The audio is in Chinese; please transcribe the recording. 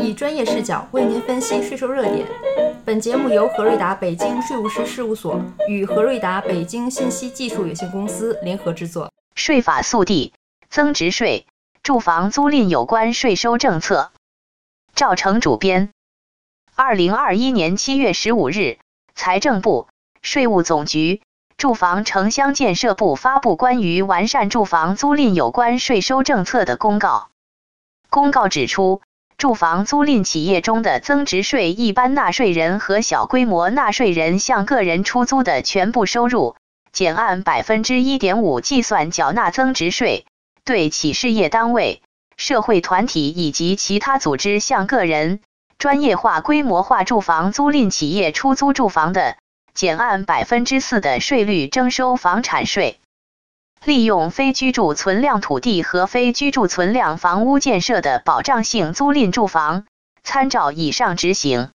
以专业视角为您分析税收热点。本节目由何瑞达北京税务师事务所与何瑞达北京信息技术有限公司联合制作。税法速递：增值税、住房租赁有关税收政策。赵成主编。二零二一年七月十五日，财政部、税务总局、住房城乡建设部发布关于完善住房租赁有关税收政策的公告。公告指出，住房租赁企业中的增值税一般纳税人和小规模纳税人向个人出租的全部收入，减按百分之一点五计算缴纳增值税；对企事业单位、社会团体以及其他组织向个人、专业化、规模化住房租赁企业出租住房的，减按百分之四的税率征收房产税。利用非居住存量土地和非居住存量房屋建设的保障性租赁住房，参照以上执行。